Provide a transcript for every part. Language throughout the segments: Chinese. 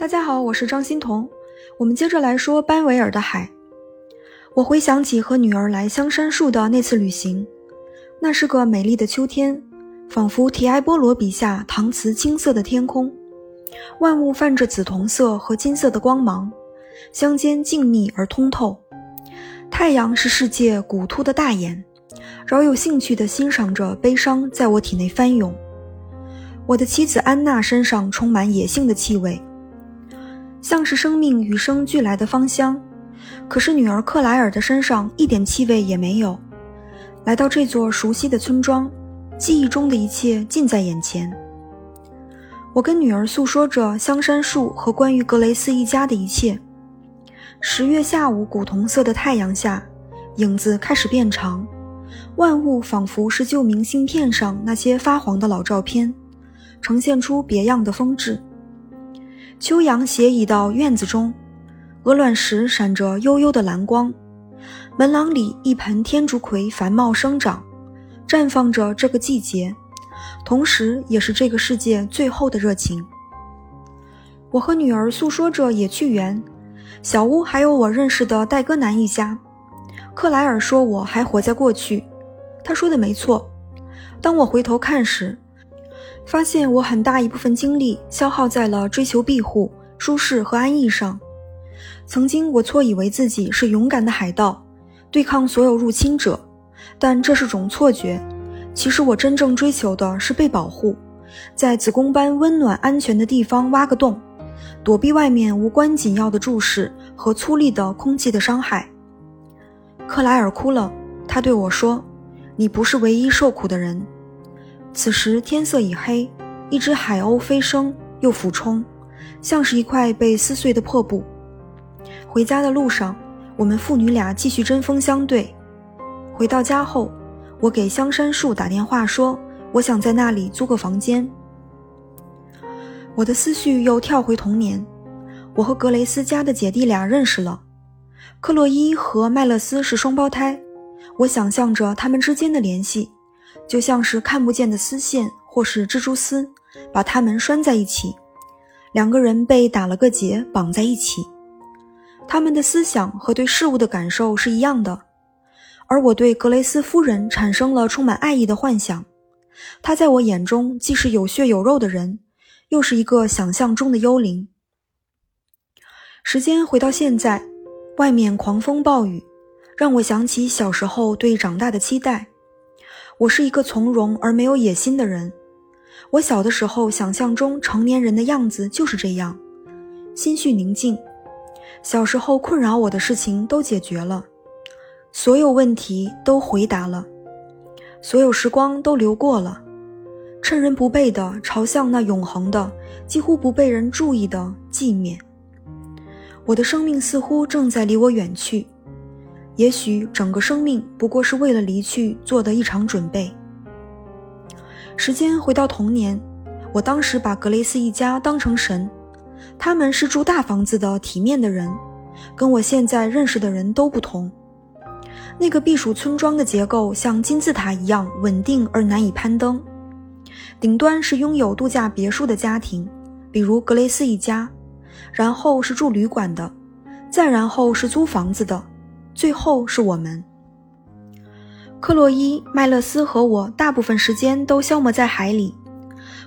大家好，我是张欣彤。我们接着来说班维尔的海。我回想起和女儿来香山树的那次旅行，那是个美丽的秋天，仿佛提埃波罗笔下搪瓷青色的天空，万物泛着紫铜色和金色的光芒，乡间静谧而通透。太阳是世界古突的大眼，饶有兴趣地欣赏着悲伤在我体内翻涌。我的妻子安娜身上充满野性的气味，像是生命与生俱来的芳香。可是女儿克莱尔的身上一点气味也没有。来到这座熟悉的村庄，记忆中的一切近在眼前。我跟女儿诉说着香山树和关于格雷斯一家的一切。十月下午，古铜色的太阳下，影子开始变长，万物仿佛是旧明信片上那些发黄的老照片。呈现出别样的风致。秋阳斜倚到院子中，鹅卵石闪着幽幽的蓝光。门廊里一盆天竺葵繁茂生长，绽放着这个季节，同时也是这个世界最后的热情。我和女儿诉说着野趣园，小屋还有我认识的戴戈南一家。克莱尔说我还活在过去，他说的没错。当我回头看时，发现我很大一部分精力消耗在了追求庇护、舒适和安逸上。曾经我错以为自己是勇敢的海盗，对抗所有入侵者，但这是种错觉。其实我真正追求的是被保护，在子宫般温暖安全的地方挖个洞，躲避外面无关紧要的注视和粗粝的空气的伤害。克莱尔哭了，他对我说：“你不是唯一受苦的人。”此时天色已黑，一只海鸥飞升又俯冲，像是一块被撕碎的破布。回家的路上，我们父女俩继续针锋相对。回到家后，我给香山树打电话说，我想在那里租个房间。我的思绪又跳回童年，我和格雷斯家的姐弟俩认识了。克洛伊和麦勒斯是双胞胎，我想象着他们之间的联系。就像是看不见的丝线，或是蜘蛛丝，把它们拴在一起。两个人被打了个结，绑在一起。他们的思想和对事物的感受是一样的。而我对格雷斯夫人产生了充满爱意的幻想。她在我眼中既是有血有肉的人，又是一个想象中的幽灵。时间回到现在，外面狂风暴雨，让我想起小时候对长大的期待。我是一个从容而没有野心的人。我小的时候想象中成年人的样子就是这样，心绪宁静。小时候困扰我的事情都解决了，所有问题都回答了，所有时光都流过了，趁人不备的朝向那永恒的、几乎不被人注意的寂灭。我的生命似乎正在离我远去。也许整个生命不过是为了离去做的一场准备。时间回到童年，我当时把格雷斯一家当成神，他们是住大房子的体面的人，跟我现在认识的人都不同。那个避暑村庄的结构像金字塔一样稳定而难以攀登，顶端是拥有度假别墅的家庭，比如格雷斯一家，然后是住旅馆的，再然后是租房子的。最后是我们，克洛伊、麦勒斯和我大部分时间都消磨在海里。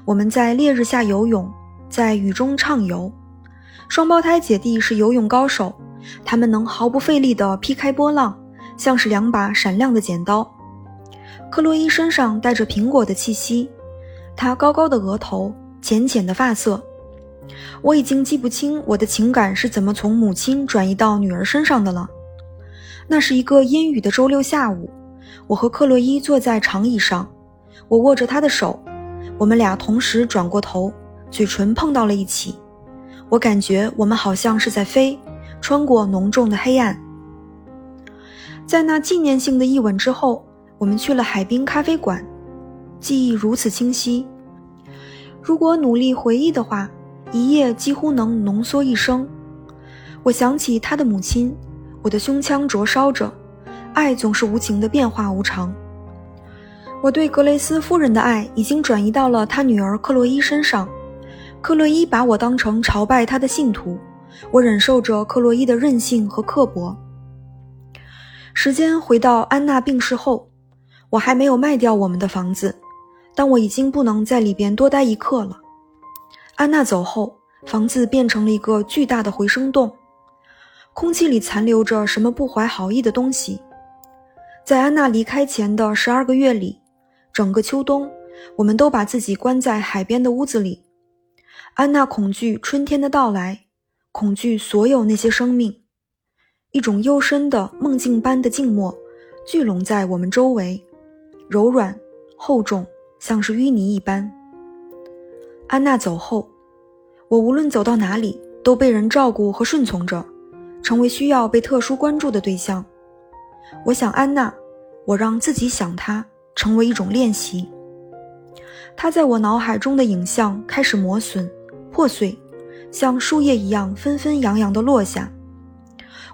我们在烈日下游泳，在雨中畅游。双胞胎姐弟是游泳高手，他们能毫不费力地劈开波浪，像是两把闪亮的剪刀。克洛伊身上带着苹果的气息，她高高的额头，浅浅的发色。我已经记不清我的情感是怎么从母亲转移到女儿身上的了。那是一个阴雨的周六下午，我和克洛伊坐在长椅上，我握着她的手，我们俩同时转过头，嘴唇碰到了一起。我感觉我们好像是在飞，穿过浓重的黑暗。在那纪念性的一吻之后，我们去了海滨咖啡馆，记忆如此清晰。如果努力回忆的话，一夜几乎能浓缩一生。我想起他的母亲。我的胸腔灼烧着，爱总是无情的变化无常。我对格雷斯夫人的爱已经转移到了她女儿克洛伊身上。克洛伊把我当成朝拜他的信徒，我忍受着克洛伊的任性和刻薄。时间回到安娜病逝后，我还没有卖掉我们的房子，但我已经不能在里边多待一刻了。安娜走后，房子变成了一个巨大的回声洞，空气里残留着什么不怀好意的东西。在安娜离开前的十二个月里，整个秋冬，我们都把自己关在海边的屋子里。安娜恐惧春天的到来，恐惧所有那些生命。一种幽深的梦境般的静默聚拢在我们周围，柔软、厚重，像是淤泥一般。安娜走后，我无论走到哪里，都被人照顾和顺从着，成为需要被特殊关注的对象。我想安娜，我让自己想她，成为一种练习。她在我脑海中的影像开始磨损、破碎，像树叶一样纷纷扬扬地落下。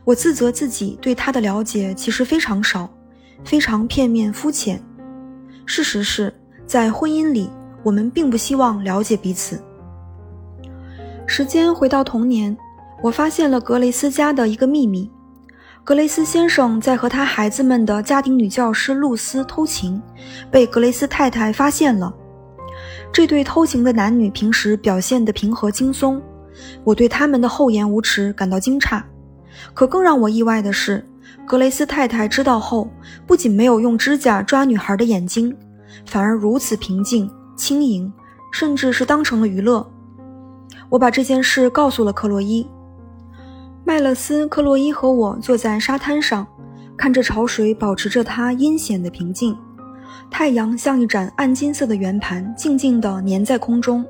我自责自己对她的了解其实非常少，非常片面肤浅。事实是在婚姻里，我们并不希望了解彼此。时间回到童年，我发现了格雷斯家的一个秘密。格雷斯先生在和他孩子们的家庭女教师露丝偷情，被格雷斯太太发现了。这对偷情的男女平时表现得平和轻松，我对他们的厚颜无耻感到惊诧。可更让我意外的是，格雷斯太太知道后，不仅没有用指甲抓女孩的眼睛，反而如此平静轻盈，甚至是当成了娱乐。我把这件事告诉了克洛伊。麦勒斯、克洛伊和我坐在沙滩上，看着潮水保持着它阴险的平静，太阳像一盏暗金色的圆盘，静静地粘在空中。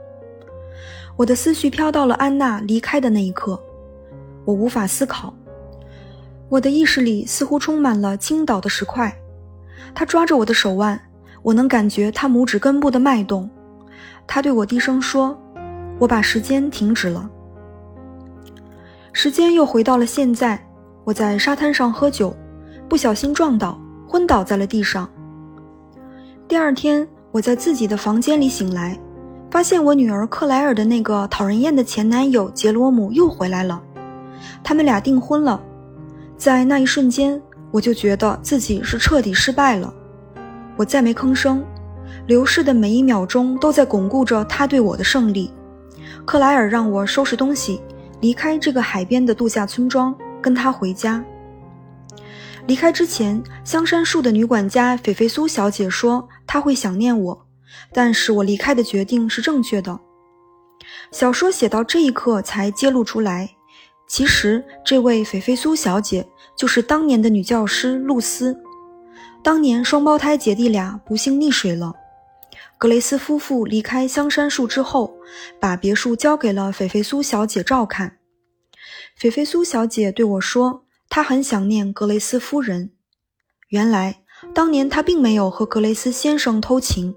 我的思绪飘到了安娜离开的那一刻，我无法思考。我的意识里似乎充满了倾倒的石块。他抓着我的手腕，我能感觉他拇指根部的脉动。他对我低声说：“我把时间停止了。”时间又回到了现在，我在沙滩上喝酒，不小心撞倒，昏倒在了地上。第二天，我在自己的房间里醒来，发现我女儿克莱尔的那个讨人厌的前男友杰罗姆又回来了，他们俩订婚了。在那一瞬间，我就觉得自己是彻底失败了。我再没吭声，流逝的每一秒钟都在巩固着他对我的胜利。克莱尔让我收拾东西。离开这个海边的度假村庄，跟他回家。离开之前，香山树的女管家菲菲苏小姐说她会想念我，但是我离开的决定是正确的。小说写到这一刻才揭露出来，其实这位菲菲苏小姐就是当年的女教师露丝。当年双胞胎姐弟俩不幸溺水了。格雷斯夫妇离开香山树之后，把别墅交给了菲菲苏小姐照看。菲菲苏小姐对我说：“她很想念格雷斯夫人。原来，当年她并没有和格雷斯先生偷情，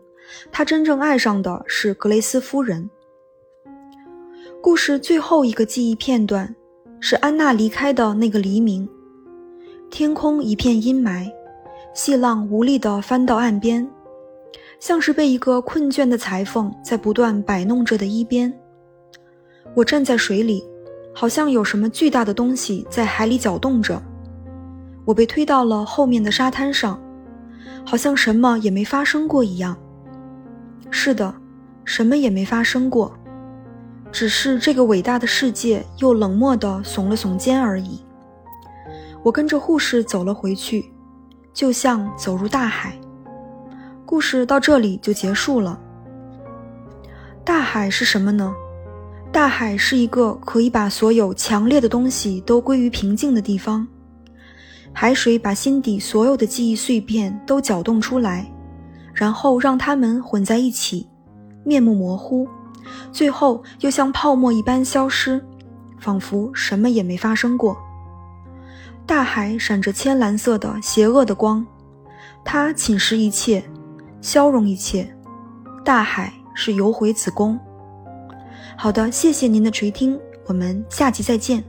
她真正爱上的是格雷斯夫人。”故事最后一个记忆片段是安娜离开的那个黎明，天空一片阴霾，细浪无力地翻到岸边。像是被一个困倦的裁缝在不断摆弄着的衣边。我站在水里，好像有什么巨大的东西在海里搅动着。我被推到了后面的沙滩上，好像什么也没发生过一样。是的，什么也没发生过，只是这个伟大的世界又冷漠地耸了耸肩而已。我跟着护士走了回去，就像走入大海。故事到这里就结束了。大海是什么呢？大海是一个可以把所有强烈的东西都归于平静的地方。海水把心底所有的记忆碎片都搅动出来，然后让它们混在一起，面目模糊，最后又像泡沫一般消失，仿佛什么也没发生过。大海闪着浅蓝色的邪恶的光，它侵蚀一切。消融一切，大海是游回子宫。好的，谢谢您的垂听，我们下集再见。